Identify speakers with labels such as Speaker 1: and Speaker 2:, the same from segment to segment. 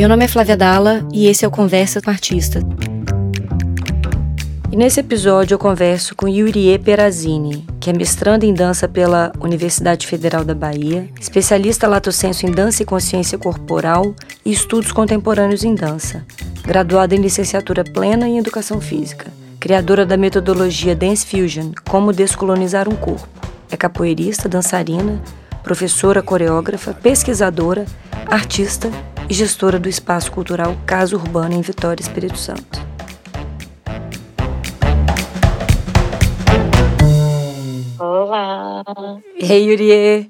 Speaker 1: Meu nome é Flávia Dalla e esse é o Conversa com Artista. E nesse episódio eu converso com Yurie Perazini, que é mestranda em dança pela Universidade Federal da Bahia, especialista lato senso em dança e consciência corporal e estudos contemporâneos em dança, graduada em licenciatura plena em educação física, criadora da metodologia Dance Fusion, como descolonizar um corpo. É capoeirista, dançarina, professora, coreógrafa, pesquisadora, artista e gestora do espaço cultural Casa Urbana em Vitória, Espírito Santo.
Speaker 2: Olá.
Speaker 1: Ei, Yurie.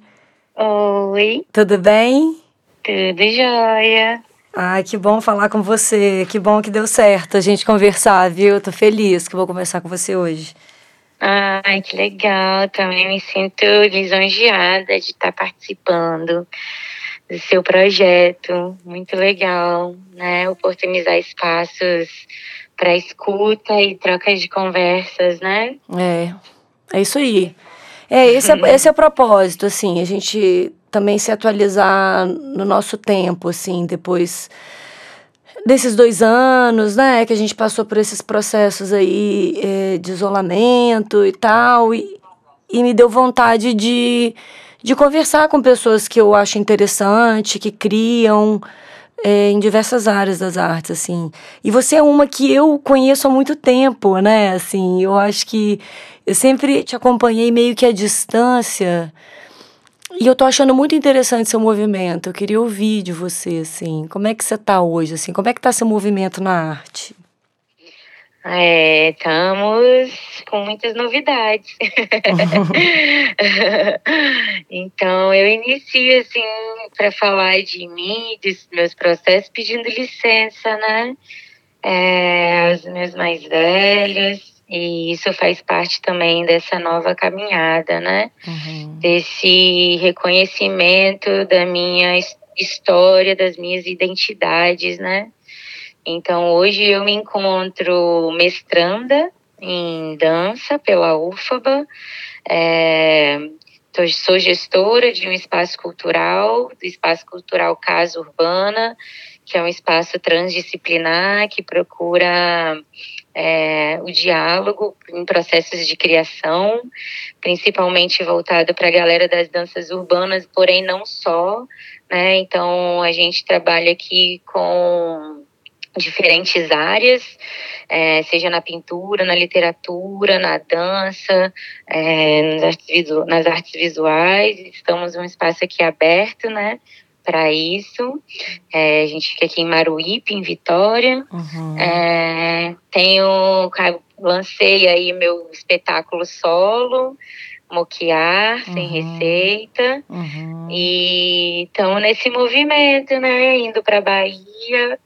Speaker 2: Oi.
Speaker 1: Tudo bem?
Speaker 2: Tudo jóia.
Speaker 1: Ai, que bom falar com você. Que bom que deu certo a gente conversar, viu? Tô feliz que vou conversar com você hoje.
Speaker 2: Ai, que legal. Também me sinto lisonjeada de estar participando do seu projeto. Muito legal, né? Oportunizar espaços para escuta e troca de conversas, né?
Speaker 1: É, é isso aí. É, esse é, esse é o propósito, assim, a gente também se atualizar no nosso tempo, assim, depois desses dois anos, né, que a gente passou por esses processos aí é, de isolamento e tal, e, e me deu vontade de, de conversar com pessoas que eu acho interessante, que criam é, em diversas áreas das artes, assim. E você é uma que eu conheço há muito tempo, né, assim, eu acho que eu sempre te acompanhei meio que à distância. E eu tô achando muito interessante seu movimento. Eu queria ouvir de você, assim. Como é que você tá hoje, assim? Como é que tá seu movimento na arte?
Speaker 2: É, estamos com muitas novidades. então, eu inicio, assim, para falar de mim, dos meus processos, pedindo licença, né? É, aos meus mais velhos, e isso faz parte também dessa nova caminhada, né? Uhum. Desse reconhecimento da minha história, das minhas identidades, né? Então, hoje eu me encontro mestranda em dança pela UFABA, é, sou gestora de um espaço cultural, do Espaço Cultural Casa Urbana, que é um espaço transdisciplinar que procura é, o diálogo em processos de criação, principalmente voltado para a galera das danças urbanas, porém não só, né? Então a gente trabalha aqui com diferentes áreas, é, seja na pintura, na literatura, na dança, é, nas, artes nas artes visuais. Estamos um espaço aqui aberto, né? para isso. É, a gente fica aqui em Maruípe, em Vitória. Uhum. É, tenho, lancei aí meu espetáculo solo, Moquear, uhum. sem receita. Uhum. E estamos nesse movimento, né? Indo para Bahia,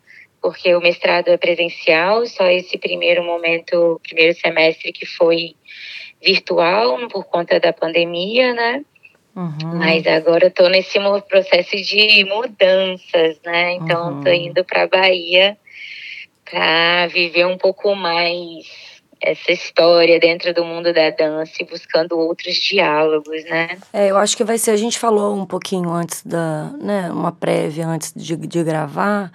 Speaker 2: porque o mestrado é presencial, só esse primeiro momento, primeiro semestre que foi virtual por conta da pandemia, né? Uhum. Mas agora estou nesse processo de mudanças, né? Então uhum. indo para Bahia para viver um pouco mais essa história dentro do mundo da dança e buscando outros diálogos, né?
Speaker 1: É, eu acho que vai ser. A gente falou um pouquinho antes da, né, uma prévia antes de, de gravar,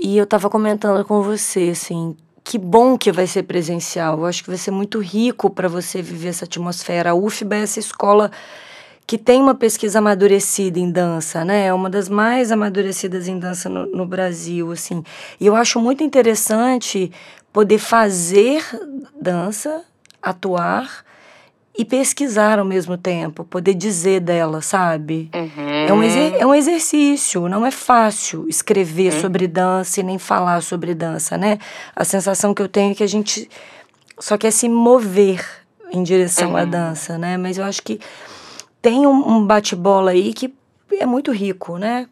Speaker 1: e eu estava comentando com você, assim, que bom que vai ser presencial. Eu acho que vai ser muito rico para você viver essa atmosfera. A UFBA é essa escola que tem uma pesquisa amadurecida em dança, né? É uma das mais amadurecidas em dança no, no Brasil, assim. E eu acho muito interessante poder fazer dança, atuar e pesquisar ao mesmo tempo, poder dizer dela, sabe? Uhum. É, um é um exercício, não é fácil escrever uhum. sobre dança e nem falar sobre dança, né? A sensação que eu tenho é que a gente só quer se mover em direção uhum. à dança, né? Mas eu acho que tem um, um bate-bola aí que é muito rico, né?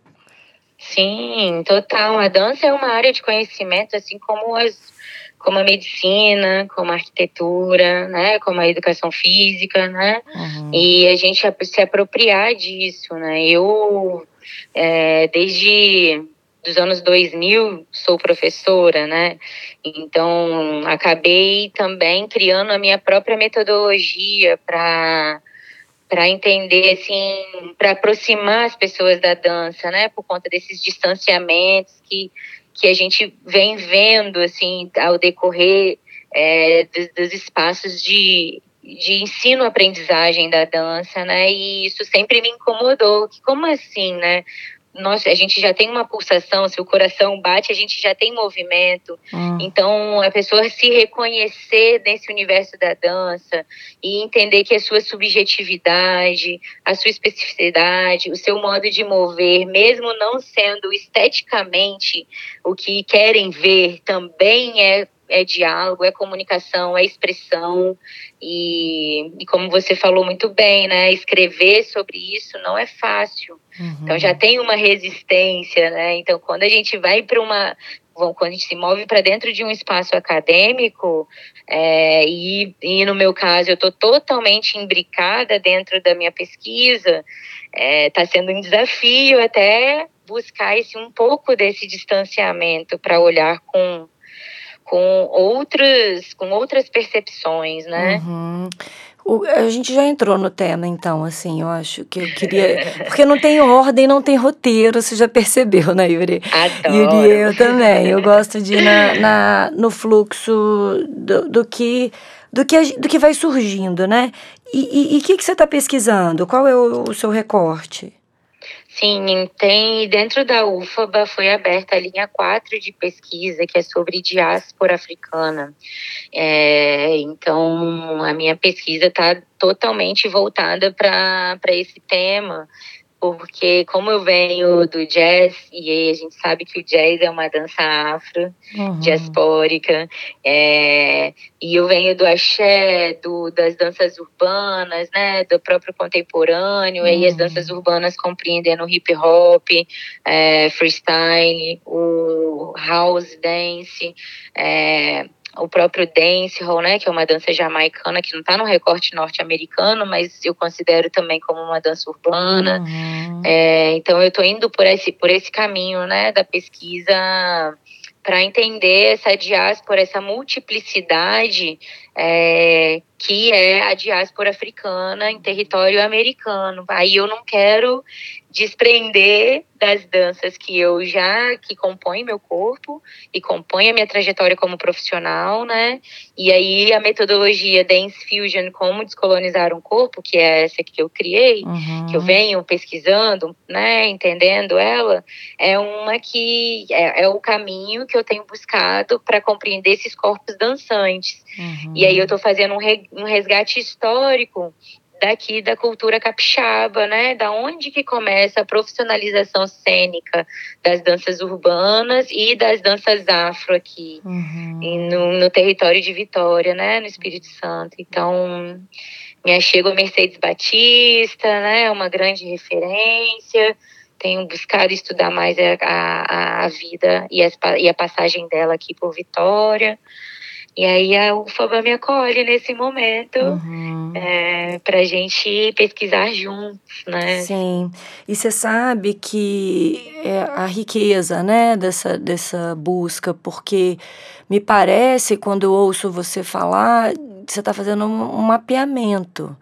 Speaker 2: Sim, total. A dança é uma área de conhecimento, assim como as como a medicina, como a arquitetura, né, como a educação física, né, uhum. e a gente se apropriar disso, né. Eu é, desde dos anos 2000 sou professora, né, então acabei também criando a minha própria metodologia para para entender assim, para aproximar as pessoas da dança, né? Por conta desses distanciamentos que que a gente vem vendo assim ao decorrer é, dos, dos, espaços de, de ensino-aprendizagem da dança, né? E isso sempre me incomodou. Como assim, né? Nossa, a gente já tem uma pulsação, se o coração bate, a gente já tem movimento. Hum. Então, a pessoa se reconhecer nesse universo da dança e entender que a sua subjetividade, a sua especificidade, o seu modo de mover, mesmo não sendo esteticamente o que querem ver, também é é diálogo, é comunicação, é expressão. E, e, como você falou muito bem, né? Escrever sobre isso não é fácil. Uhum. Então já tem uma resistência, né? Então quando a gente vai para uma. Quando a gente se move para dentro de um espaço acadêmico, é, e, e no meu caso eu estou totalmente imbricada dentro da minha pesquisa, está é, tá sendo um desafio até buscar esse um pouco desse distanciamento para olhar com com outras, com outras percepções, né?
Speaker 1: Uhum. O, a gente já entrou no tema, então, assim, eu acho que eu queria. Porque não tem ordem, não tem roteiro, você já percebeu, né, Yuri?
Speaker 2: Adoro.
Speaker 1: Yuri, eu também. Eu gosto de ir na, na, no fluxo do, do que. Do que, do que vai surgindo, né? E o que, que você está pesquisando? Qual é o, o seu recorte?
Speaker 2: Sim, tem dentro da UFABA foi aberta a linha 4 de pesquisa, que é sobre diáspora africana. É, então, a minha pesquisa está totalmente voltada para esse tema porque como eu venho do jazz e a gente sabe que o jazz é uma dança afro uhum. diaspórica é, e eu venho do axé do, das danças urbanas né do próprio contemporâneo uhum. e as danças urbanas compreendendo o hip hop é, freestyle o house dance é, o próprio dancehall, né, que é uma dança jamaicana que não está no recorte norte-americano, mas eu considero também como uma dança urbana. Uhum. É, então eu estou indo por esse por esse caminho, né, da pesquisa para entender essa diáspora, essa multiplicidade é, que é a diáspora africana em território americano. Aí eu não quero desprender das danças que eu já que compõem meu corpo e compõem a minha trajetória como profissional, né? E aí a metodologia Dance Fusion como descolonizar um corpo, que é essa que eu criei, uhum. que eu venho pesquisando, né, entendendo ela, é uma que é, é o caminho que eu tenho buscado para compreender esses corpos dançantes. Uhum. E aí eu estou fazendo um, re, um resgate histórico daqui da cultura capixaba, né? Da onde que começa a profissionalização cênica das danças urbanas e das danças afro aqui uhum. no, no, território de Vitória, né? No Espírito Santo. Então, me achego a Mercedes Batista, né? Uma grande referência. Tenho buscado estudar mais a, a, a vida e, as, e a passagem dela aqui por Vitória. E aí a UFABA me acolhe nesse momento uhum. é, para a gente pesquisar juntos, né?
Speaker 1: Sim. E você sabe que é a riqueza, né, dessa, dessa busca, porque me parece, quando eu ouço você falar, você está fazendo um, um mapeamento.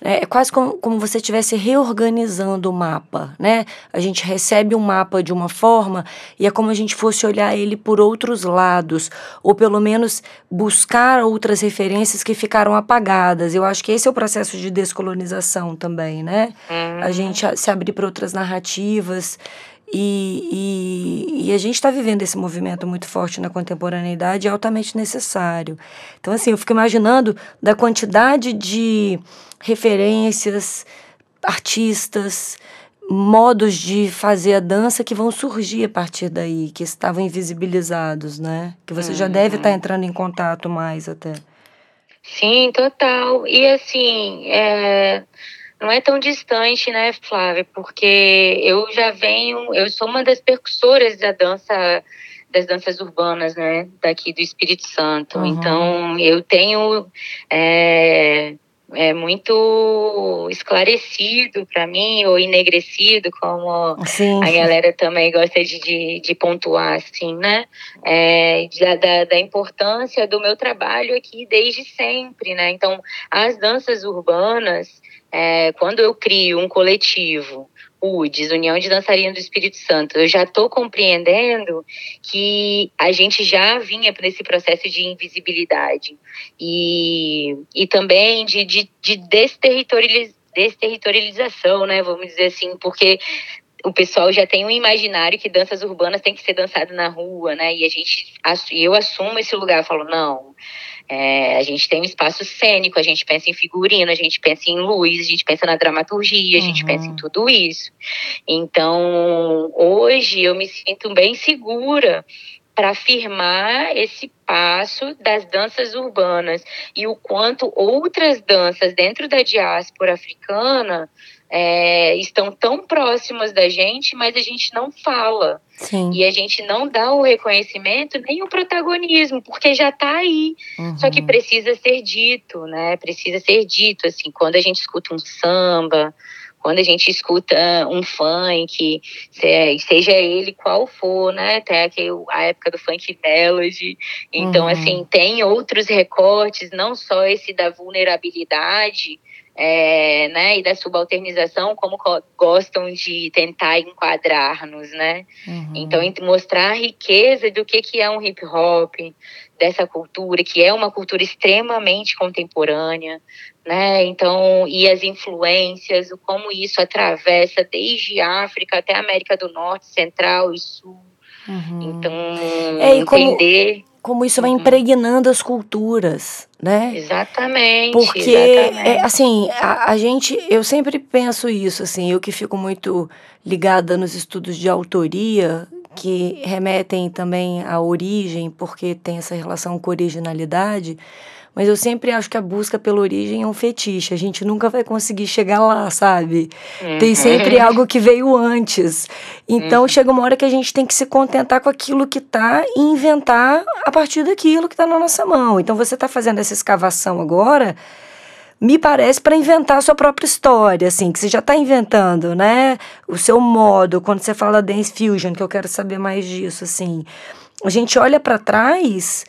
Speaker 1: É, é quase como, como você estivesse reorganizando o mapa, né? A gente recebe um mapa de uma forma e é como a gente fosse olhar ele por outros lados, ou pelo menos buscar outras referências que ficaram apagadas. Eu acho que esse é o processo de descolonização também, né? Uhum. A gente se abrir para outras narrativas. E, e, e, a gente está vivendo esse movimento muito forte na contemporaneidade, é altamente necessário. Então, assim, eu fico imaginando da quantidade de referências, artistas, modos de fazer a dança que vão surgir a partir daí, que estavam invisibilizados, né? Que você uhum. já deve estar tá uhum. entrando em contato mais até.
Speaker 2: Sim, total. E assim, é, não é tão distante, né, Flávia? Porque eu já venho, eu sou uma das percussoras da dança das danças urbanas, né, daqui do Espírito Santo. Uhum. Então, eu tenho é, é muito esclarecido para mim, ou enegrecido, como sim, a galera também gosta de, de, de pontuar, assim, né? É, da, da importância do meu trabalho aqui desde sempre, né? Então, as danças urbanas, é, quando eu crio um coletivo, UDES, União de Dançarinos do Espírito Santo, eu já estou compreendendo que a gente já vinha por esse processo de invisibilidade e, e também de, de, de desterritorialização, né? Vamos dizer assim, porque o pessoal já tem um imaginário que danças urbanas tem que ser dançado na rua, né? E a gente, eu assumo esse lugar, eu falo, não, é, a gente tem um espaço cênico, a gente pensa em figurino, a gente pensa em luz, a gente pensa na dramaturgia, a gente uhum. pensa em tudo isso. Então, hoje eu me sinto bem segura para afirmar esse passo das danças urbanas e o quanto outras danças dentro da diáspora africana é, estão tão próximas da gente, mas a gente não fala. Sim. E a gente não dá o reconhecimento nem o protagonismo, porque já está aí. Uhum. Só que precisa ser dito, né? Precisa ser dito, assim, quando a gente escuta um samba, quando a gente escuta um funk, seja ele qual for, né? Até a época do funk melody. Então, uhum. assim, tem outros recortes, não só esse da vulnerabilidade, é, né, e da subalternização, como gostam de tentar enquadrar-nos, né? Uhum. Então, mostrar a riqueza do que, que é um hip hop, dessa cultura, que é uma cultura extremamente contemporânea, né? Então, e as influências, como isso atravessa desde África até América do Norte, Central e Sul. Uhum. Então, é, entender.
Speaker 1: Como, como isso vai uhum. impregnando as culturas, né?
Speaker 2: Exatamente.
Speaker 1: Porque,
Speaker 2: exatamente.
Speaker 1: É, assim, a, a, gente, eu sempre penso isso, assim, eu que fico muito ligada nos estudos de autoria, que remetem também à origem, porque tem essa relação com originalidade, mas eu sempre acho que a busca pela origem é um fetiche. A gente nunca vai conseguir chegar lá, sabe? Uhum. Tem sempre algo que veio antes. Então uhum. chega uma hora que a gente tem que se contentar com aquilo que tá e inventar a partir daquilo que está na nossa mão. Então você está fazendo essa escavação agora me parece para inventar a sua própria história, assim, que você já está inventando, né? O seu modo, quando você fala dance fusion, que eu quero saber mais disso, assim. A gente olha para trás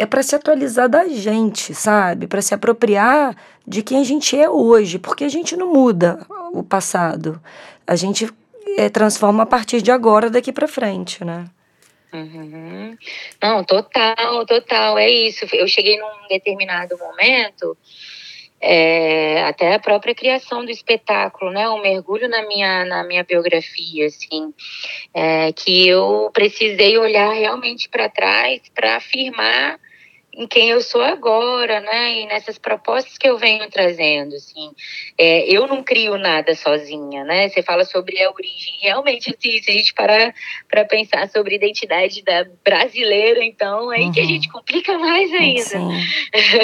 Speaker 1: é para se atualizar da gente, sabe? Para se apropriar de quem a gente é hoje, porque a gente não muda o passado. A gente é, transforma a partir de agora, daqui para frente, né?
Speaker 2: Uhum. Não, total, total, é isso. Eu cheguei num determinado momento é, até a própria criação do espetáculo, né? Um mergulho na minha, na minha biografia, assim, é, que eu precisei olhar realmente para trás para afirmar em quem eu sou agora, né? E nessas propostas que eu venho trazendo, assim. É, eu não crio nada sozinha, né? Você fala sobre a origem. Realmente, assim, se a gente parar para pensar sobre a identidade da brasileira, então, é aí uhum. que a uhum. gente complica mais ainda.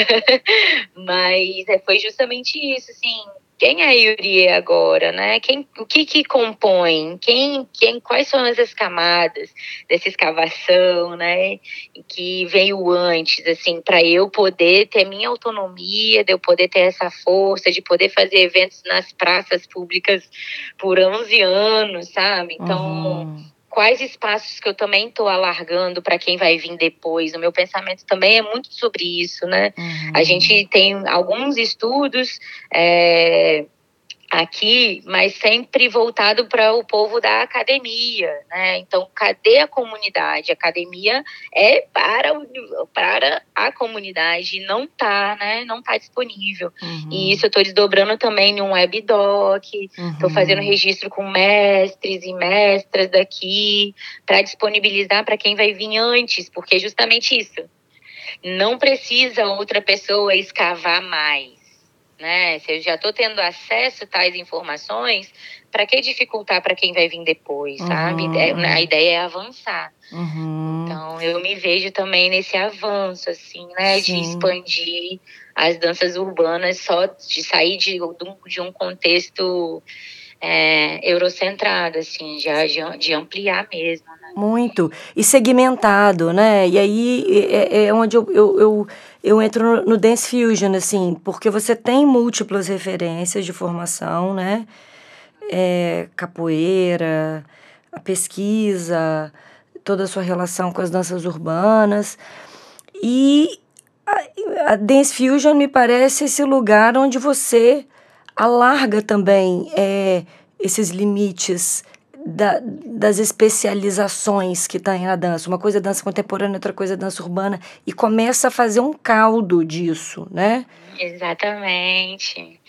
Speaker 2: Mas é, foi justamente isso, assim quem é a Yuri agora, né? Quem, o que que compõe? Quem, quem, quais são as camadas dessa escavação, né? Que veio antes, assim, para eu poder ter minha autonomia, de eu poder ter essa força, de poder fazer eventos nas praças públicas por 11 anos, sabe? Então, uhum quais espaços que eu também estou alargando para quem vai vir depois. O meu pensamento também é muito sobre isso, né? Uhum. A gente tem alguns estudos é, aqui, mas sempre voltado para o povo da academia, né? Então, cadê a comunidade? A academia é para, para a comunidade, não tá, né? Não tá disponível. Uhum. E isso eu estou desdobrando também em um webdoc, estou uhum. fazendo registro com mestres e mestras daqui para disponibilizar para quem vai vir antes, porque é justamente isso. Não precisa outra pessoa escavar mais né? Se eu já estou tendo acesso a tais informações, para que dificultar para quem vai vir depois, uhum. sabe? É, a ideia é avançar. Uhum. Então, eu me vejo também nesse avanço, assim, né? Sim. De expandir as danças urbanas, só de sair de, de um contexto é, eurocentrado, assim, já de, de ampliar mesmo. Né?
Speaker 1: Muito. E segmentado, né? E aí é, é onde eu, eu, eu eu entro no, Dance Fusion, assim, porque você tem múltiplas referências de formação, né? É, capoeira, a pesquisa, toda a sua relação com as danças urbanas. E a, a Dance Fusion me parece esse lugar onde você alarga também é, esses limites da, das especializações que tem na dança. Uma coisa é dança contemporânea, outra coisa é dança urbana, e começa a fazer um caldo disso, né?
Speaker 2: Exatamente.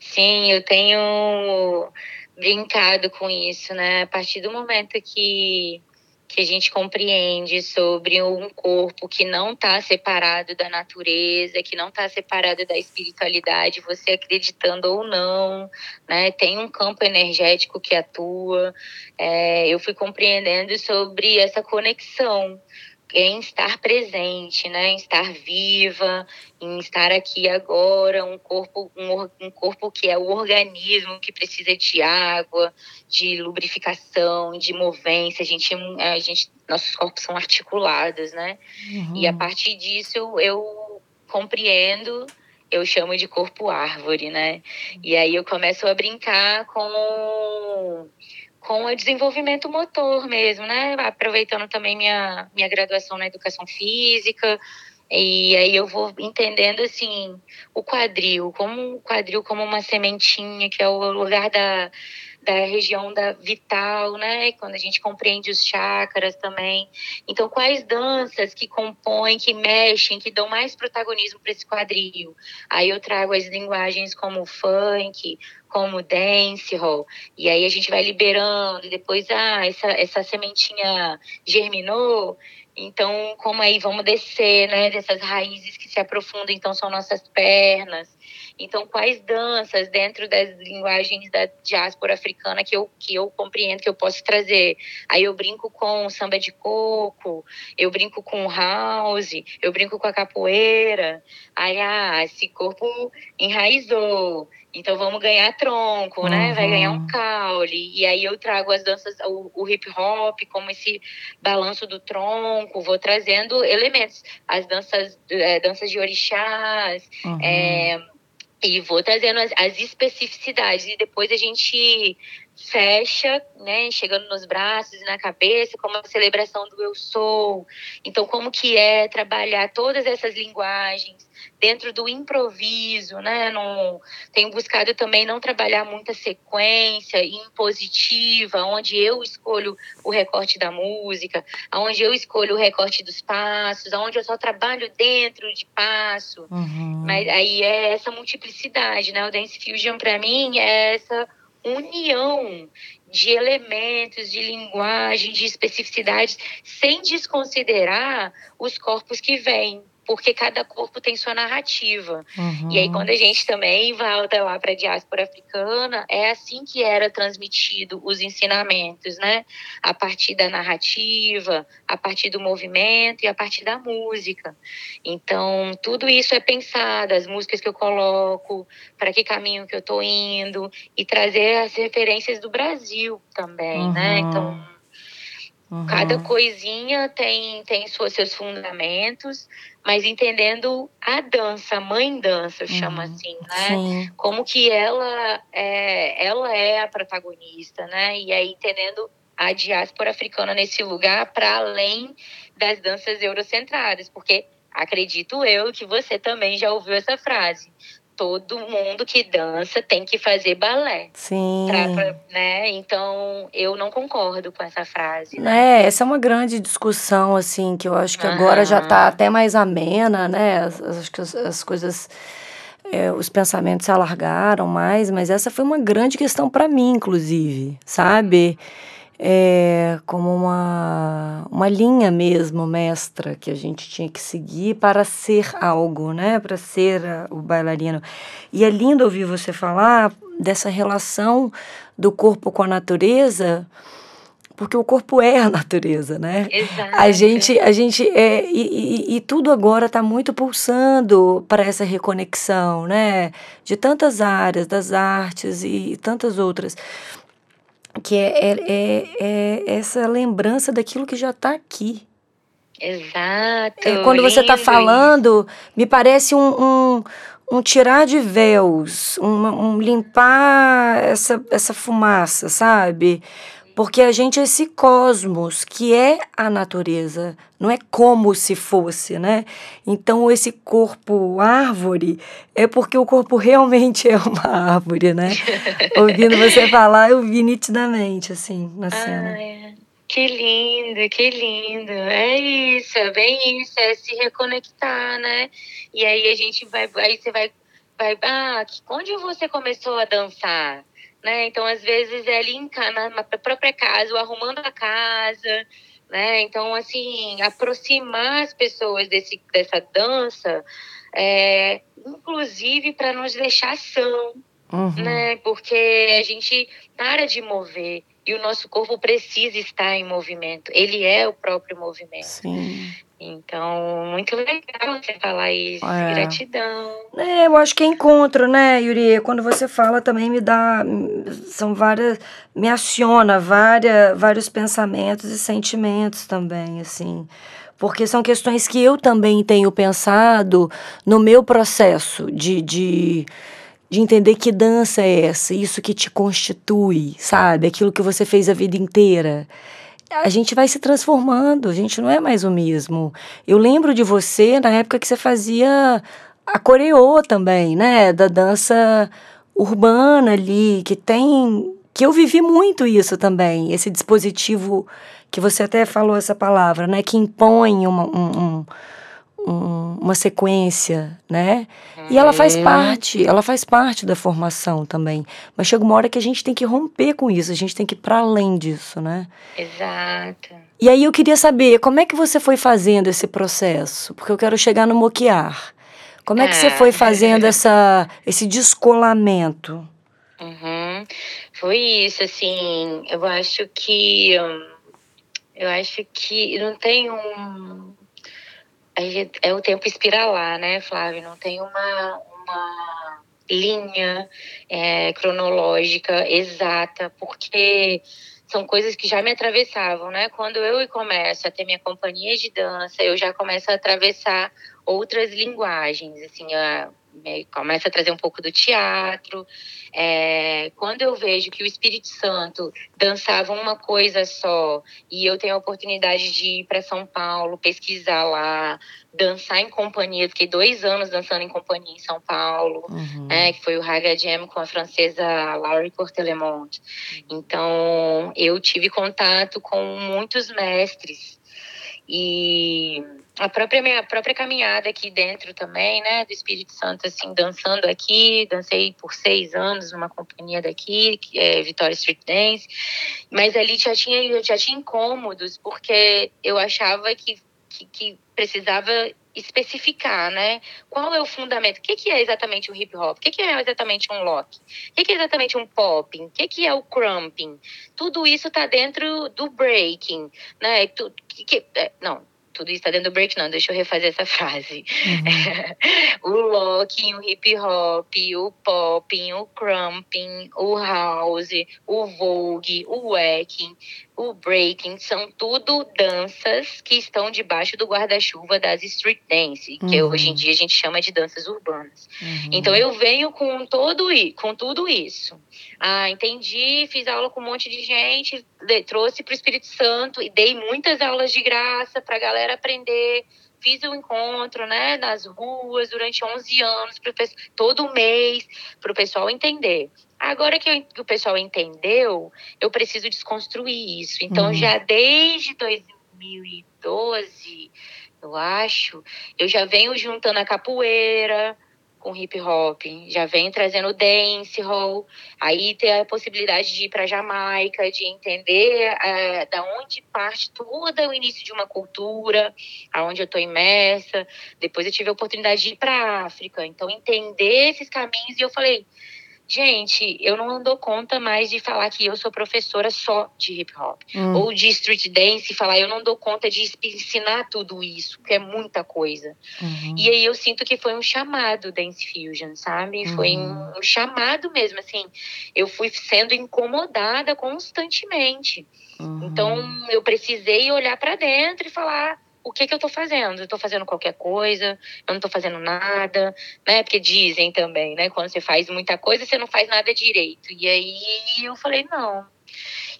Speaker 2: Sim, eu tenho brincado com isso, né? A partir do momento que que a gente compreende sobre um corpo que não está separado da natureza, que não está separado da espiritualidade, você acreditando ou não, né? Tem um campo energético que atua. É, eu fui compreendendo sobre essa conexão em estar presente, né? Em estar viva, em estar aqui agora, um corpo, um, um corpo que é o organismo que precisa de água, de lubrificação, de movência. A gente, a gente, nossos corpos são articulados, né? Uhum. E a partir disso eu, eu compreendo eu chamo de corpo árvore, né? E aí eu começo a brincar com com o desenvolvimento motor mesmo, né? Aproveitando também minha, minha graduação na educação física. E aí eu vou entendendo assim o quadril, como o quadril como uma sementinha, que é o lugar da, da região da vital, né? Quando a gente compreende os chakras também. Então, quais danças que compõem, que mexem, que dão mais protagonismo para esse quadril? Aí eu trago as linguagens como funk, como dancehall, e aí a gente vai liberando, e depois, ah, essa, essa sementinha germinou, então, como aí vamos descer, né, dessas raízes que se aprofundam, então são nossas pernas. Então, quais danças dentro das linguagens da diáspora africana que eu, que eu compreendo que eu posso trazer? Aí eu brinco com samba de coco, eu brinco com house, eu brinco com a capoeira. Aí, ah, esse corpo enraizou. Então vamos ganhar tronco, uhum. né? Vai ganhar um caule. E aí eu trago as danças, o, o, hip hop, como esse balanço do tronco, vou trazendo elementos. As danças, é, danças de orixás, uhum. é, e vou trazendo as, as, especificidades. E depois a gente fecha, né, chegando nos braços e na cabeça, como a celebração do eu sou. Então, como que é trabalhar todas essas linguagens dentro do improviso, né? Não, tenho buscado também não trabalhar muita sequência impositiva, onde eu escolho o recorte da música, onde eu escolho o recorte dos passos, onde eu só trabalho dentro de passo. Uhum. Mas aí é essa multiplicidade, né? O Dance Fusion para mim é essa união de elementos, de linguagem, de especificidades, sem desconsiderar os corpos que vêm porque cada corpo tem sua narrativa. Uhum. E aí, quando a gente também volta lá para a diáspora africana, é assim que era transmitido os ensinamentos, né? A partir da narrativa, a partir do movimento e a partir da música. Então, tudo isso é pensado, as músicas que eu coloco, para que caminho que eu estou indo, e trazer as referências do Brasil também, né? uhum. né? Então Uhum. Cada coisinha tem, tem suas, seus fundamentos, mas entendendo a dança, a mãe dança, eu chamo uhum. assim, né? Sim. Como que ela é, ela é a protagonista, né? E aí entendendo a diáspora africana nesse lugar para além das danças eurocentradas, porque acredito eu que você também já ouviu essa frase todo mundo que dança tem que fazer balé.
Speaker 1: Sim.
Speaker 2: Pra, né? Então, eu não concordo com essa frase. Né?
Speaker 1: É, essa é uma grande discussão, assim, que eu acho que uhum. agora já está até mais amena, né? Acho que as, as coisas. É, os pensamentos se alargaram mais, mas essa foi uma grande questão para mim, inclusive, sabe? É, como uma, uma linha mesmo mestra que a gente tinha que seguir para ser algo, né? Para ser a, o bailarino. E é lindo ouvir você falar dessa relação do corpo com a natureza, porque o corpo é a natureza, né?
Speaker 2: Exato.
Speaker 1: A gente, a gente é, e, e, e tudo agora está muito pulsando para essa reconexão, né? De tantas áreas, das artes e tantas outras que é, é, é, é essa lembrança daquilo que já está aqui.
Speaker 2: Exato.
Speaker 1: É, quando você está falando, me parece um, um, um, tirar de véus, um, um limpar essa, essa fumaça, sabe? Porque a gente é esse cosmos que é a natureza, não é como se fosse, né? Então esse corpo árvore é porque o corpo realmente é uma árvore, né? Ouvindo você falar, eu vi nitidamente assim na cena.
Speaker 2: Ah, é. Que lindo, que lindo. É isso, é bem isso, é se reconectar, né? E aí a gente vai, aí você vai, vai, ah, onde você começou a dançar? Né? Então, às vezes, é ali em, na própria casa, ou arrumando a casa, né? Então, assim, aproximar as pessoas desse, dessa dança, é, inclusive para nos deixar são, uhum. né? Porque a gente para de mover e o nosso corpo precisa estar em movimento. Ele é o próprio movimento.
Speaker 1: Sim.
Speaker 2: Então, muito legal você falar isso. É. Gratidão.
Speaker 1: É, eu acho que é encontro, né, Yuri? Quando você fala também me dá. São várias. Me aciona várias, vários pensamentos e sentimentos também, assim. Porque são questões que eu também tenho pensado no meu processo de, de de entender que dança é essa, isso que te constitui, sabe? Aquilo que você fez a vida inteira. A gente vai se transformando, a gente não é mais o mesmo. Eu lembro de você na época que você fazia a coreô também, né? Da dança urbana ali, que tem. que eu vivi muito isso também, esse dispositivo que você até falou essa palavra, né? Que impõe uma, um, um um, uma sequência, né? E ela faz uhum. parte, ela faz parte da formação também. Mas chega uma hora que a gente tem que romper com isso, a gente tem que ir para além disso, né?
Speaker 2: Exato.
Speaker 1: E aí eu queria saber, como é que você foi fazendo esse processo? Porque eu quero chegar no moquear. Como é que você foi fazendo essa, esse descolamento?
Speaker 2: Uhum. Foi isso, assim, eu acho que... Eu acho que não tem um é o tempo espiralar, né, Flávio? Não tem uma, uma linha é, cronológica exata, porque são coisas que já me atravessavam, né? Quando eu começo a ter minha companhia de dança, eu já começo a atravessar outras linguagens, assim, a, começa a trazer um pouco do teatro. É, quando eu vejo que o Espírito Santo dançava uma coisa só e eu tenho a oportunidade de ir para São Paulo, pesquisar lá, dançar em companhia, fiquei dois anos dançando em companhia em São Paulo, uhum. né, que foi o Raga Jam com a francesa Laurie Cortelemont. Então, eu tive contato com muitos mestres e a própria minha própria caminhada aqui dentro também, né, do Espírito Santo, assim, dançando aqui, dancei por seis anos numa companhia daqui, que é Vitória Street Dance, mas ali já tinha, eu já tinha incômodos, porque eu achava que, que, que precisava especificar, né? Qual é o fundamento? O que, é exatamente o hip hop? O que, é exatamente um lock? O que, é exatamente um popping? O que, é o crumping? Tudo isso está dentro do breaking, né? É, não, tudo isso está dentro do break, não, deixa eu refazer essa frase. Uhum. o locking, o hip hop, o popping, o crumping, o house, o vogue, o wacking, o breaking, são tudo danças que estão debaixo do guarda-chuva das street dance, que uhum. hoje em dia a gente chama de danças urbanas. Uhum. Então eu venho com todo com tudo isso. Ah, entendi, fiz aula com um monte de gente, trouxe para o Espírito Santo e dei muitas aulas de graça para a galera aprender. Fiz o um encontro né, nas ruas durante 11 anos, todo mês, para o pessoal entender. Agora que, eu, que, o pessoal entendeu, eu preciso desconstruir isso. Então, uhum. já desde 2012, eu acho, eu já venho juntando a capoeira, com hip hop, já vem trazendo dance hall, aí ter a possibilidade de ir para Jamaica, de entender uh, da onde parte todo o início de uma cultura, aonde eu estou imersa. Depois eu tive a oportunidade de ir para a África, então entender esses caminhos e eu falei, Gente, eu não dou conta mais de falar que eu sou professora só de hip hop. Hum. Ou de street dance, e falar eu não dou conta de ensinar tudo isso, que é muita coisa. Uhum. E aí eu sinto que foi um chamado Dance Fusion, sabe? Uhum. Foi um, um chamado mesmo, assim. Eu fui sendo incomodada constantemente. Uhum. Então eu precisei olhar para dentro e falar o que, que eu estou fazendo? Eu estou fazendo qualquer coisa, eu não estou fazendo nada, né? Porque dizem também, né? Quando você faz muita coisa, você não faz nada direito. E aí eu falei, não.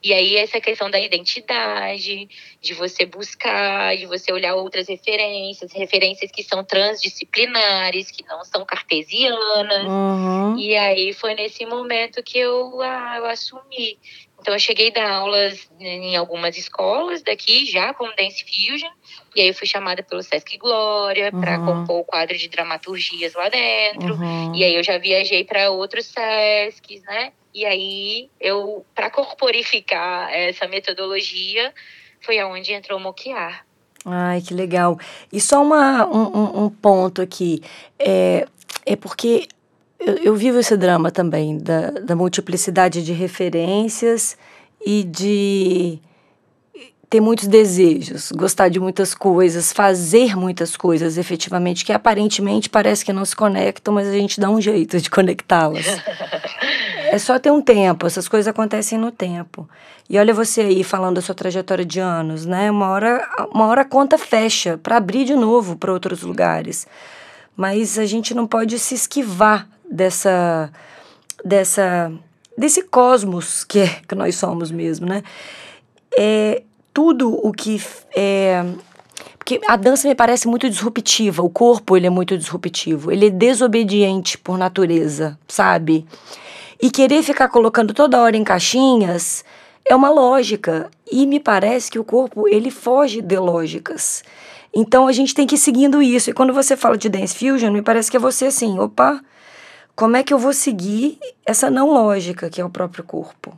Speaker 2: E aí essa questão da identidade, de você buscar, de você olhar outras referências, referências que são transdisciplinares, que não são cartesianas. Uhum. E aí foi nesse momento que eu, ah, eu assumi. Então eu cheguei a dar aulas em algumas escolas daqui já com Dance Fusion, e aí eu fui chamada pelo Sesc Glória uhum. para compor o quadro de dramaturgias lá dentro. Uhum. E aí eu já viajei para outros Sescs, né? E aí eu para corporificar essa metodologia foi aonde entrou o Moquiar.
Speaker 1: Ai, que legal. E só uma, um, um ponto aqui. É, é porque eu, eu vivo esse drama também da, da multiplicidade de referências e de ter muitos desejos, gostar de muitas coisas, fazer muitas coisas efetivamente, que aparentemente parece que não se conectam, mas a gente dá um jeito de conectá-las. é só ter um tempo, essas coisas acontecem no tempo. E olha você aí falando da sua trajetória de anos, né? Uma hora, uma hora a conta fecha para abrir de novo para outros lugares. Mas a gente não pode se esquivar dessa dessa desse cosmos que é que nós somos mesmo, né? É tudo o que é porque a dança me parece muito disruptiva, o corpo ele é muito disruptivo, ele é desobediente por natureza, sabe? E querer ficar colocando toda hora em caixinhas é uma lógica e me parece que o corpo ele foge de lógicas. Então a gente tem que ir seguindo isso. E quando você fala de dance fusion, me parece que é você assim, opa, como é que eu vou seguir essa não lógica que é o próprio corpo?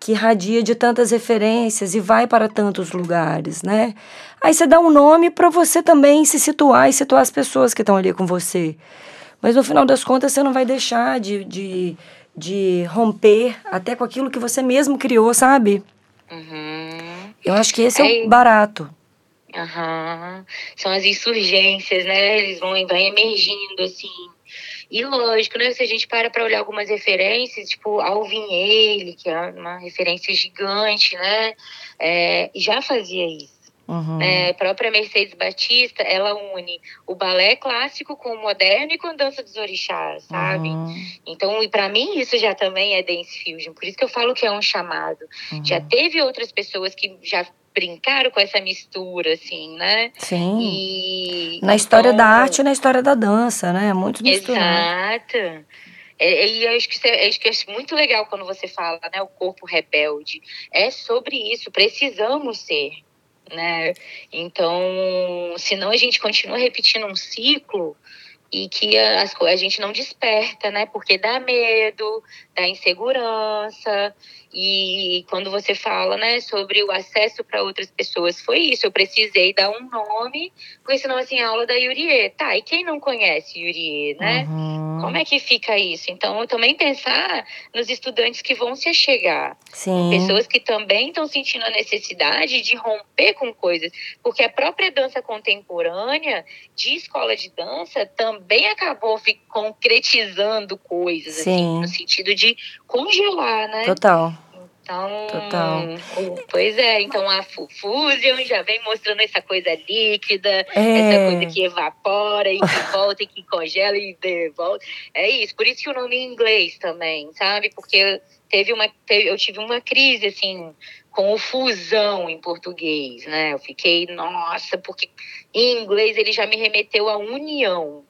Speaker 1: Que irradia de tantas referências e vai para tantos lugares, né? Aí você dá um nome para você também se situar e situar as pessoas que estão ali com você. Mas no final das contas você não vai deixar de, de, de romper até com aquilo que você mesmo criou, sabe? Uhum. Eu acho que esse é, é o barato.
Speaker 2: Uhum. São as insurgências, né? Eles vão, vão emergindo, assim e lógico, né? Se a gente para para olhar algumas referências, tipo Alvin Ailey, que é uma referência gigante, né? É, já fazia isso. Uhum. É, a própria Mercedes Batista, ela une o balé clássico com o moderno e com a dança dos orixás, sabe? Uhum. Então, e para mim isso já também é dance fusion. Por isso que eu falo que é um chamado. Uhum. Já teve outras pessoas que já brincaram com essa mistura, assim, né?
Speaker 1: Sim. E, na história então, da arte e na história da dança, né? Muito
Speaker 2: misturado. Exato. É, e eu acho que, é, acho que é muito legal quando você fala, né? O corpo rebelde. É sobre isso, precisamos ser, né? Então, senão a gente continua repetindo um ciclo e que a, a gente não desperta, né? Porque dá medo, dá insegurança. E quando você fala, né, sobre o acesso para outras pessoas, foi isso. Eu precisei dar um nome, porque senão, assim, a aula da Yurie. Tá, e quem não conhece Yurie, né? Uhum. Como é que fica isso? Então, também pensar nos estudantes que vão se chegar. Sim. Pessoas que também estão sentindo a necessidade de romper com coisas. Porque a própria dança contemporânea, de escola de dança, também acabou concretizando coisas, assim, Sim. assim, no sentido de congelar, né?
Speaker 1: Total.
Speaker 2: Então, Total. pois é, então a Fusion já vem mostrando essa coisa líquida, é. essa coisa que evapora e que volta e que congela e devolve. É isso, por isso que o nome em inglês também, sabe? Porque teve uma, teve, eu tive uma crise, assim, com o fusão em português, né? Eu fiquei, nossa, porque em inglês ele já me remeteu à união.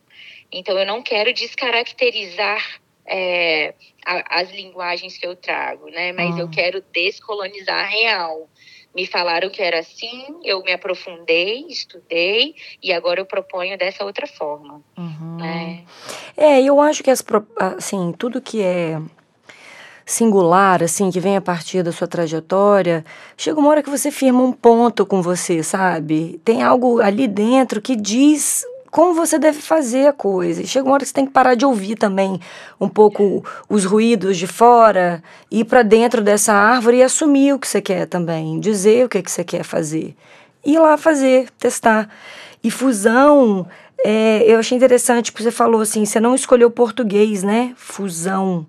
Speaker 2: Então eu não quero descaracterizar é, a, as linguagens que eu trago, né? Mas eu ah. quero descolonizar a real. Me falaram que era assim, eu me aprofundei, estudei e agora eu proponho dessa outra forma. Uhum. Né?
Speaker 1: É, eu acho que as, assim, tudo que é singular, assim, que vem a partir da sua trajetória, chega uma hora que você firma um ponto com você, sabe? Tem algo ali dentro que diz como você deve fazer a coisa. E chega uma hora que você tem que parar de ouvir também um pouco os ruídos de fora, ir para dentro dessa árvore e assumir o que você quer também, dizer o que, é que você quer fazer. Ir lá fazer, testar. E fusão, é, eu achei interessante, porque você falou assim, você não escolheu português, né? Fusão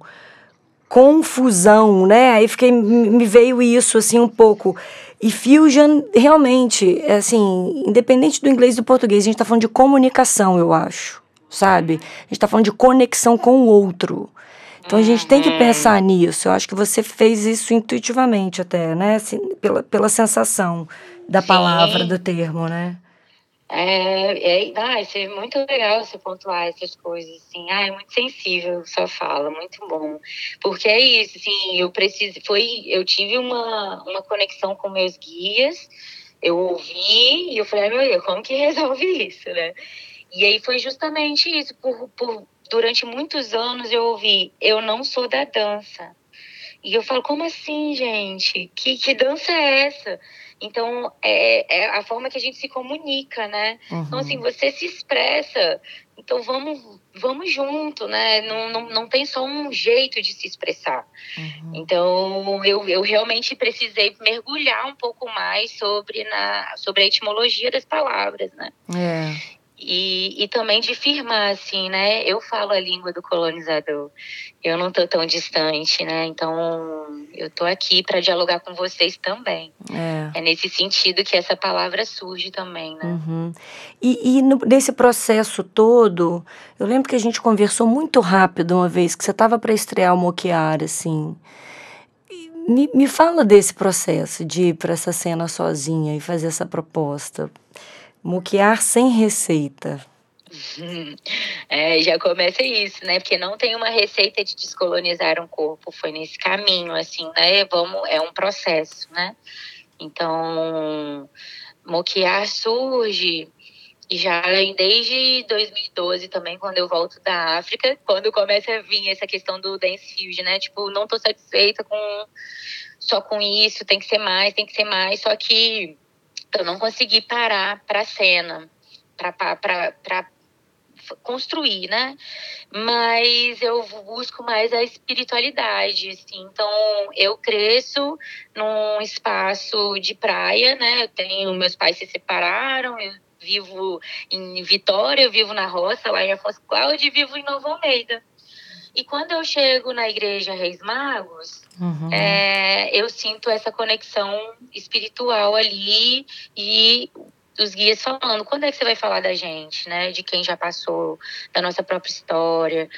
Speaker 1: confusão, né? Aí fiquei, me veio isso assim um pouco. E fusion, realmente, é assim, independente do inglês e do português, a gente está falando de comunicação, eu acho, sabe? A gente está falando de conexão com o outro. Então a gente tem que pensar nisso. Eu acho que você fez isso intuitivamente até, né? Assim, pela, pela sensação da Sim. palavra, do termo, né?
Speaker 2: É, é, ah, isso é muito legal você pontuar essas coisas, assim. Ah, é muito sensível sua fala, muito bom. Porque é isso, assim, eu preciso, foi, eu tive uma, uma conexão com meus guias, eu ouvi e eu falei, meu Deus, como que resolve isso, né? E aí foi justamente isso, por, por, durante muitos anos eu ouvi, eu não sou da dança. E eu falo, como assim, gente? Que, que dança é essa? Então, é, é a forma que a gente se comunica, né? Uhum. Então, assim, você se expressa. Então, vamos, vamos junto, né? Não, não, não tem só um jeito de se expressar. Uhum. Então, eu, eu realmente precisei mergulhar um pouco mais sobre, na, sobre a etimologia das palavras, né? É. E, e também de firmar, assim, né? Eu falo a língua do colonizador. Eu não tô tão distante, né? Então, eu tô aqui para dialogar com vocês também. É. é. nesse sentido que essa palavra surge também, né?
Speaker 1: Uhum. E, e no, nesse processo todo, eu lembro que a gente conversou muito rápido uma vez, que você tava para estrear o Moquiar, assim. Me, me fala desse processo de ir para essa cena sozinha e fazer essa proposta. Muquear sem receita.
Speaker 2: É, já começa isso, né? Porque não tem uma receita de descolonizar um corpo. Foi nesse caminho, assim, né? Vamos, é um processo, né? Então, moquear surge já desde 2012 também, quando eu volto da África, quando começa a vir essa questão do dance fusion, né? Tipo, não tô satisfeita com só com isso, tem que ser mais, tem que ser mais, só que eu não consegui parar para a cena, para construir, né? Mas eu busco mais a espiritualidade, assim. Então, eu cresço num espaço de praia, né? Eu tenho, meus pais se separaram, eu vivo em Vitória, eu vivo na roça, lá em Afonso Cláudio, e vivo em Nova Almeida. E quando eu chego na igreja Reis Magos, uhum. é, eu sinto essa conexão espiritual ali e os guias falando, quando é que você vai falar da gente, né? De quem já passou, da nossa própria história.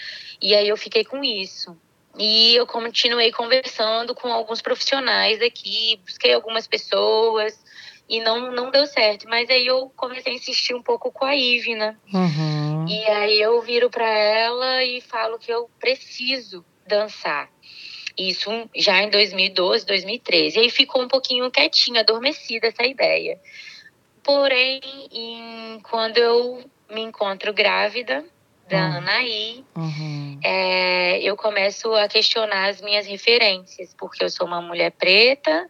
Speaker 2: E aí eu fiquei com isso. E eu continuei conversando com alguns profissionais aqui, busquei algumas pessoas e não, não deu certo. Mas aí eu comecei a insistir um pouco com a Ive, né? Uhum. E aí eu viro para ela e falo que eu preciso dançar. Isso já em 2012, 2013. E aí ficou um pouquinho quietinha, adormecida essa ideia. Porém, em, quando eu me encontro grávida da uhum. Anaí, uhum. é, eu começo a questionar as minhas referências, porque eu sou uma mulher preta,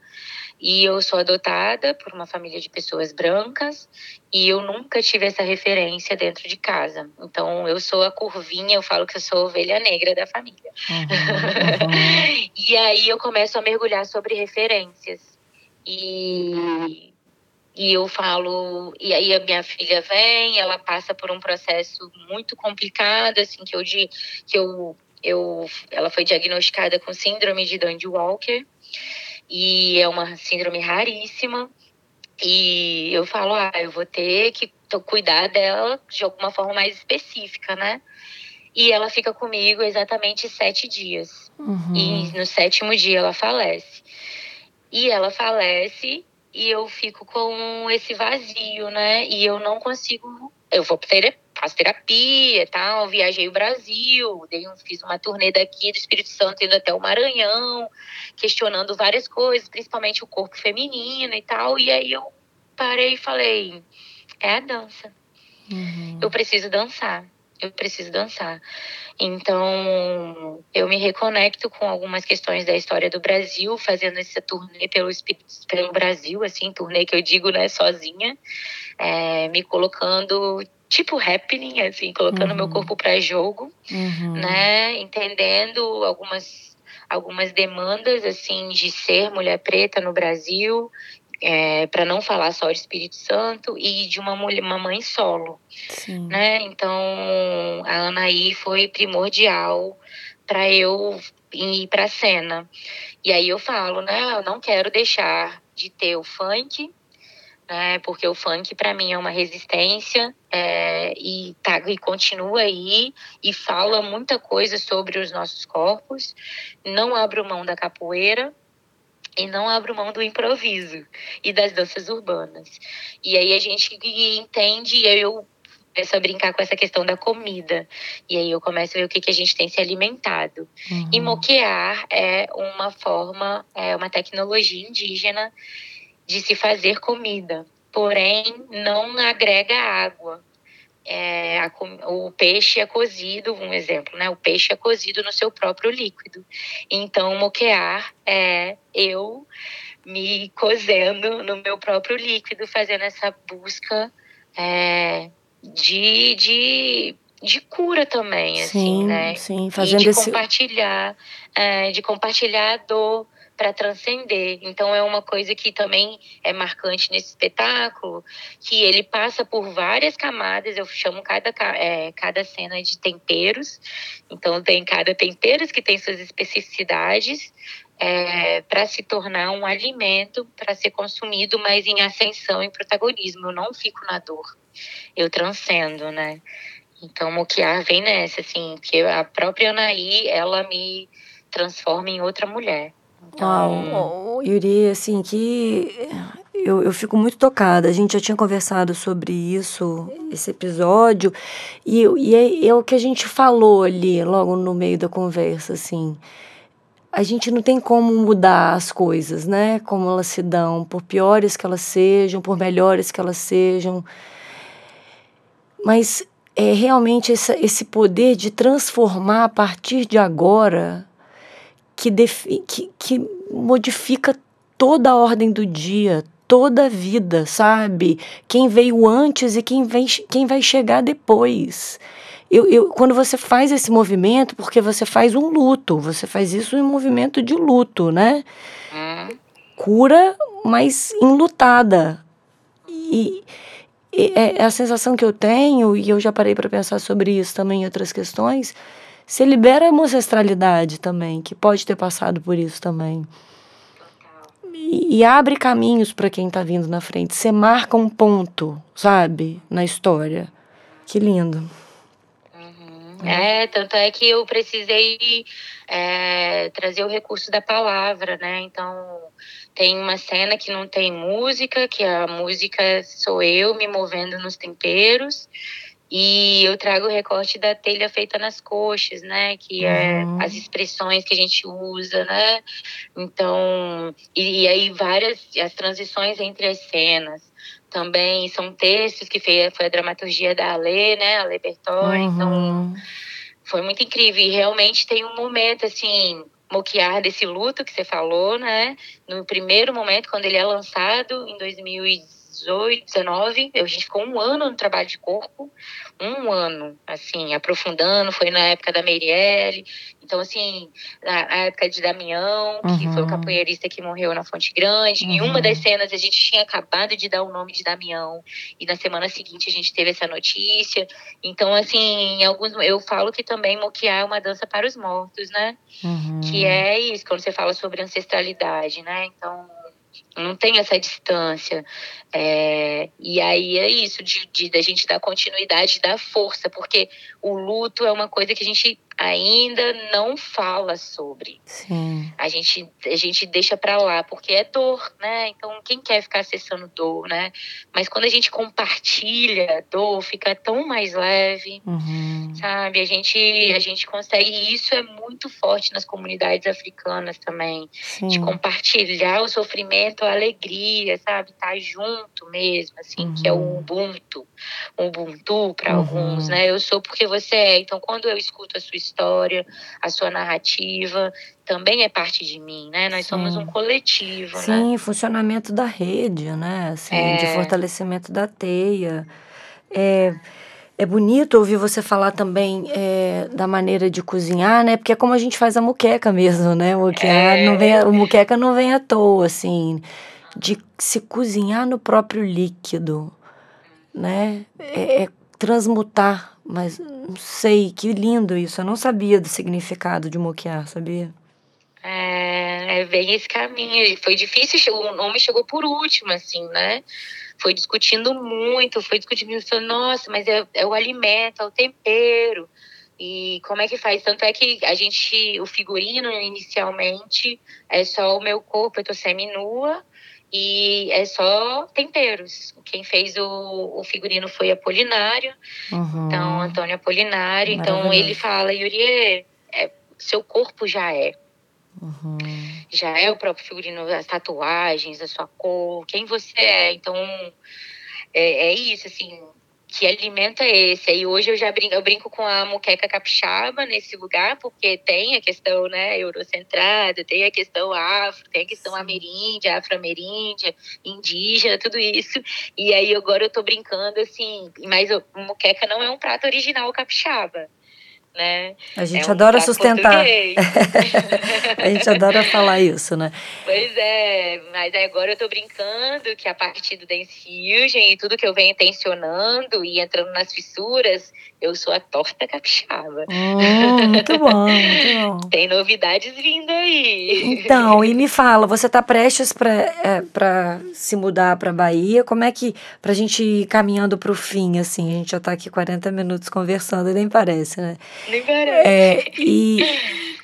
Speaker 2: e eu sou adotada por uma família de pessoas brancas e eu nunca tive essa referência dentro de casa. Então eu sou a curvinha, eu falo que eu sou a ovelha negra da família. Uhum, uhum. e aí eu começo a mergulhar sobre referências. E e eu falo, e aí a minha filha vem, ela passa por um processo muito complicado, assim, que eu, que eu, eu ela foi diagnosticada com síndrome de Dandy Walker e é uma síndrome raríssima. E eu falo, ah, eu vou ter que cuidar dela de alguma forma mais específica, né? E ela fica comigo exatamente sete dias. Uhum. E no sétimo dia ela falece. E ela falece e eu fico com esse vazio, né? E eu não consigo. Eu vou ter faço terapia e tal, viajei o Brasil, dei um, fiz uma turnê daqui do Espírito Santo indo até o Maranhão, questionando várias coisas, principalmente o corpo feminino e tal. E aí eu parei e falei, é a dança. Uhum. Eu preciso dançar. Eu preciso dançar. Então, eu me reconecto com algumas questões da história do Brasil, fazendo essa turnê pelo, pelo Brasil, assim, turnê que eu digo, né, sozinha, é, me colocando tipo happening, assim, colocando uhum. meu corpo para jogo, uhum. né? Entendendo algumas algumas demandas assim de ser mulher preta no Brasil, é, para não falar só de Espírito Santo e de uma mulher, uma mãe solo, Sim. né? Então a Anaí foi primordial para eu ir para a cena. E aí eu falo, né? Eu não quero deixar de ter o funk, né? Porque o funk para mim é uma resistência é, e, tá, e continua aí e fala muita coisa sobre os nossos corpos. Não abro mão da capoeira, e não abro mão do improviso e das danças urbanas. E aí a gente entende, e eu começo a brincar com essa questão da comida. E aí eu começo a ver o que, que a gente tem se alimentado. Uhum. E moquear é uma forma, é uma tecnologia indígena de se fazer comida. Porém, não agrega água. É, a, o peixe é cozido, um exemplo, né? O peixe é cozido no seu próprio líquido. Então, moquear é eu me cozendo no meu próprio líquido, fazendo essa busca é, de, de, de cura também, assim, sim, né?
Speaker 1: Sim, fazendo
Speaker 2: e de
Speaker 1: esse...
Speaker 2: compartilhar, é, de compartilhar a dor para transcender. Então é uma coisa que também é marcante nesse espetáculo, que ele passa por várias camadas. Eu chamo cada é, cada cena de temperos. Então tem cada temperos que tem suas especificidades. É, para se tornar um alimento para ser consumido, mas em ascensão, em protagonismo. Eu não fico na dor, eu transcendo, né? Então, Moquiar vem nessa, assim, que a própria Anaí, ela me transforma em outra mulher.
Speaker 1: Uau, Yuri, assim, que eu, eu fico muito tocada. A gente já tinha conversado sobre isso, esse episódio, e, e é, é o que a gente falou ali, logo no meio da conversa, assim. A gente não tem como mudar as coisas, né? Como elas se dão, por piores que elas sejam, por melhores que elas sejam. Mas é realmente esse, esse poder de transformar a partir de agora que, que, que modifica toda a ordem do dia, toda a vida, sabe? Quem veio antes e quem, vem, quem vai chegar depois. Eu, eu, quando você faz esse movimento, porque você faz um luto, você faz isso em um movimento de luto, né? Hum. Cura, mas enlutada. E, e é, é a sensação que eu tenho, e eu já parei para pensar sobre isso também em outras questões, você libera uma ancestralidade também, que pode ter passado por isso também. E, e abre caminhos para quem está vindo na frente. Você marca um ponto, sabe, na história. Que lindo.
Speaker 2: Uhum. É, tanto é que eu precisei é, trazer o recurso da palavra, né? Então, tem uma cena que não tem música, que a música sou eu me movendo nos temperos. E eu trago o recorte da telha feita nas coxas, né? Que é uhum. as expressões que a gente usa, né? Então, e, e, aí várias as transições entre as cenas. Também são textos que foi, foi a dramaturgia da Ale, né? Ale Bertoni. Uhum. Então, foi muito incrível. E realmente tem um momento, assim, moquear desse luto que você falou, né? No primeiro momento, quando ele é lançado, em 2018, 18, 19, a gente ficou um ano no trabalho de corpo, um ano, assim, aprofundando, foi na época da Meirelle, então, assim, na, na época de Damião, que uhum. foi o uhum. capoeirista que morreu na Fonte Grande, uhum. em uma das cenas a gente tinha acabado de dar o nome de Damião, e na semana seguinte a gente teve essa notícia, então, assim, alguns, eu falo que também moquear é uma dança para os mortos, né, uhum. que é isso, quando você fala sobre ancestralidade, né, então não tem essa distância. É, e aí é isso, de, de, de a gente dar continuidade, dar força, porque o luto é uma coisa que a gente ainda não fala sobre. Sim. A gente a gente deixa para lá porque é dor, né? Então quem quer ficar acessando dor, né? Mas quando a gente compartilha dor, fica tão mais leve, uhum. sabe? A gente a gente consegue e isso é muito forte nas comunidades africanas também, Sim. de compartilhar o sofrimento, a alegria, sabe? Estar tá junto mesmo, assim, uhum. que é o uhum. ubuntu, ubuntu para uhum. alguns, né? Eu sou porque você é. Então quando eu escuto a sua história, a sua narrativa, também é parte de mim, né? Nós Sim. somos um coletivo,
Speaker 1: Sim,
Speaker 2: né?
Speaker 1: funcionamento da rede, né? Assim, é... De fortalecimento da teia. É, é bonito ouvir você falar também é, da maneira de cozinhar, né? Porque é como a gente faz a muqueca mesmo, né? O, é... não vem, muqueca não vem à toa, assim. De se cozinhar no próprio líquido, né? É, é transmutar mas não sei, que lindo isso. Eu não sabia do significado de moquear, sabia?
Speaker 2: É, é bem esse caminho. Foi difícil, chegou, o nome chegou por último, assim, né? Foi discutindo muito, foi discutindo, falando, nossa, mas é, é o alimento, é o tempero. E como é que faz? Tanto é que a gente, o figurino inicialmente é só o meu corpo, eu tô semi-nua e é só temperos. Quem fez o, o figurino foi Apolinário, uhum. então Antônio Apolinário. Então ele fala, Yuri, é, seu corpo já é. Uhum. Já é o próprio figurino, as tatuagens, a sua cor, quem você é. Então é, é isso, assim, que alimento é esse? Aí hoje eu já brinco, eu brinco com a muqueca capixaba nesse lugar, porque tem a questão, né, eurocentrada, tem a questão afro, tem a questão ameríndia, afro-ameríndia, indígena, tudo isso. E aí agora eu tô brincando assim, mas a muqueca não é um prato original capixaba né?
Speaker 1: A gente é adora sustentar. a gente adora falar isso, né?
Speaker 2: Pois é, mas agora eu tô brincando que a partir do Dance Fusion e tudo que eu venho tensionando e entrando nas fissuras, eu sou a torta capixaba.
Speaker 1: Hum, muito bom, muito bom.
Speaker 2: Tem novidades vindo aí.
Speaker 1: Então, e me fala, você tá prestes para é, pra se mudar para Bahia? Como é que, pra gente ir caminhando pro fim, assim, a gente já tá aqui 40 minutos conversando, nem parece, né? É, e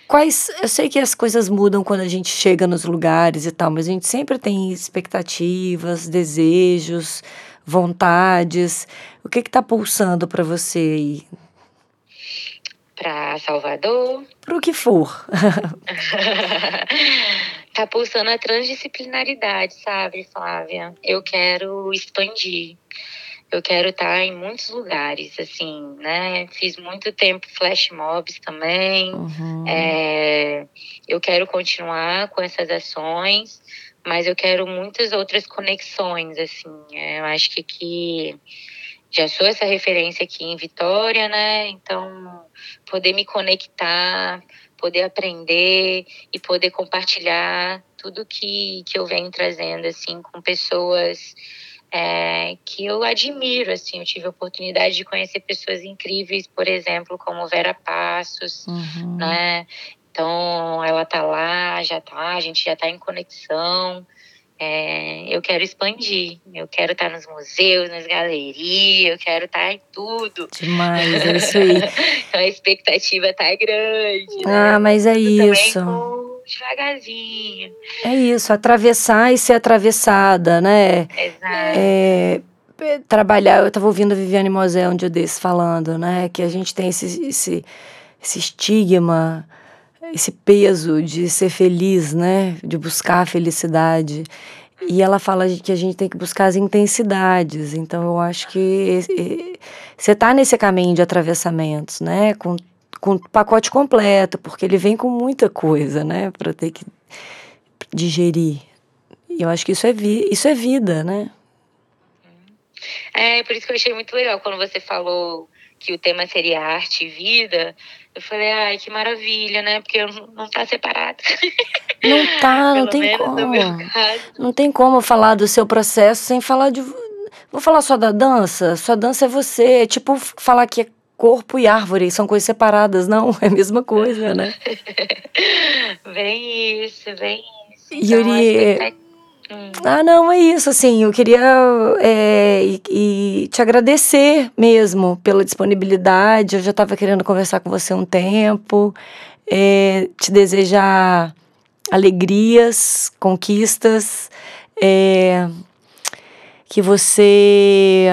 Speaker 1: quais. Eu sei que as coisas mudam quando a gente chega nos lugares e tal, mas a gente sempre tem expectativas, desejos, vontades. O que está pulsando para você aí?
Speaker 2: Para Salvador?
Speaker 1: Para o que for.
Speaker 2: tá pulsando a transdisciplinaridade, sabe, Flávia? Eu quero expandir eu quero estar em muitos lugares, assim, né? Fiz muito tempo flash mobs também. Uhum. É, eu quero continuar com essas ações, mas eu quero muitas outras conexões, assim. É, eu acho que aqui já sou essa referência aqui em Vitória, né? Então, poder me conectar, poder aprender e poder compartilhar tudo que, que eu venho trazendo, assim, com pessoas é, que eu admiro, assim, eu tive a oportunidade de conhecer pessoas incríveis, por exemplo, como Vera Passos, uhum. né? Então, ela tá lá, já tá, a gente já tá em conexão. É, eu quero expandir, eu quero estar tá nos museus, nas galerias, eu quero estar tá em tudo.
Speaker 1: Demais, é isso aí.
Speaker 2: então a expectativa tá grande.
Speaker 1: Ah, né? mas é isso.
Speaker 2: Com devagarzinho.
Speaker 1: É isso, atravessar e ser atravessada, né?
Speaker 2: Exato.
Speaker 1: É, trabalhar, eu estava ouvindo a Viviane Mosé um dia desses falando, né? Que a gente tem esse, esse, esse estigma, esse peso de ser feliz, né? De buscar a felicidade. E ela fala que a gente tem que buscar as intensidades. Então, eu acho que você está nesse caminho de atravessamentos, né? Com com pacote completo, porque ele vem com muita coisa, né, para ter que digerir. E eu acho que isso é, vi isso é vida, né?
Speaker 2: É, por isso que eu achei muito legal quando você falou que o tema seria arte e vida. Eu falei, ai, que maravilha, né? Porque não tá separado.
Speaker 1: Não tá, não tem como. Não tem como falar do seu processo sem falar de. Vou falar só da dança? Sua dança é você. É tipo falar que é corpo e árvore são coisas separadas, não, é a mesma coisa, né?
Speaker 2: vem isso, vem isso.
Speaker 1: Então, Yuri, hum. ah, não, é isso, assim, eu queria é, e, e te agradecer mesmo pela disponibilidade, eu já estava querendo conversar com você um tempo, é, te desejar alegrias, conquistas, é, que você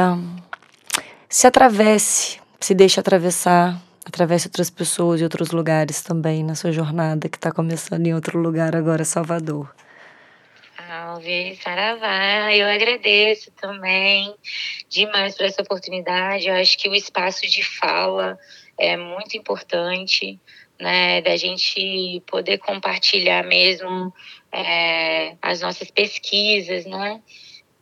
Speaker 1: se atravesse se deixe atravessar, atravesse outras pessoas e outros lugares também na sua jornada, que está começando em outro lugar agora, Salvador.
Speaker 2: Salve, Saravá, eu agradeço também demais por essa oportunidade. Eu acho que o espaço de fala é muito importante, né, da gente poder compartilhar mesmo é, as nossas pesquisas, né?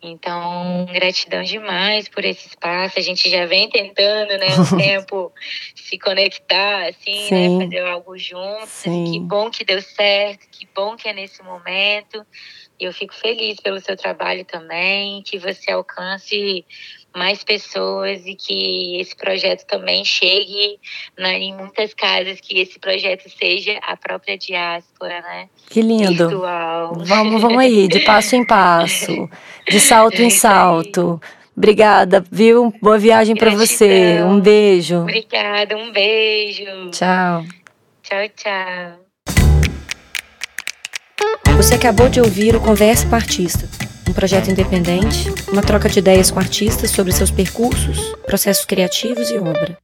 Speaker 2: Então, gratidão demais por esse espaço. A gente já vem tentando, né, um tempo se conectar, assim, né, Sim. né, fazer algo juntos. Sim. Que bom que deu certo, que bom que é nesse momento. E eu fico feliz pelo seu trabalho também, que você alcance mais pessoas e que esse projeto também chegue né, em muitas casas, que esse projeto seja a própria diáspora, né?
Speaker 1: Que lindo. Virtual. Vamos, vamos aí, de passo em passo, de salto em salto. Obrigada, viu? Boa viagem para você. Um beijo.
Speaker 2: Obrigada, um beijo.
Speaker 1: Tchau.
Speaker 2: Tchau, tchau.
Speaker 1: Você acabou de ouvir o Conversa com Artista, um projeto independente, uma troca de ideias com artistas sobre seus percursos, processos criativos e obra.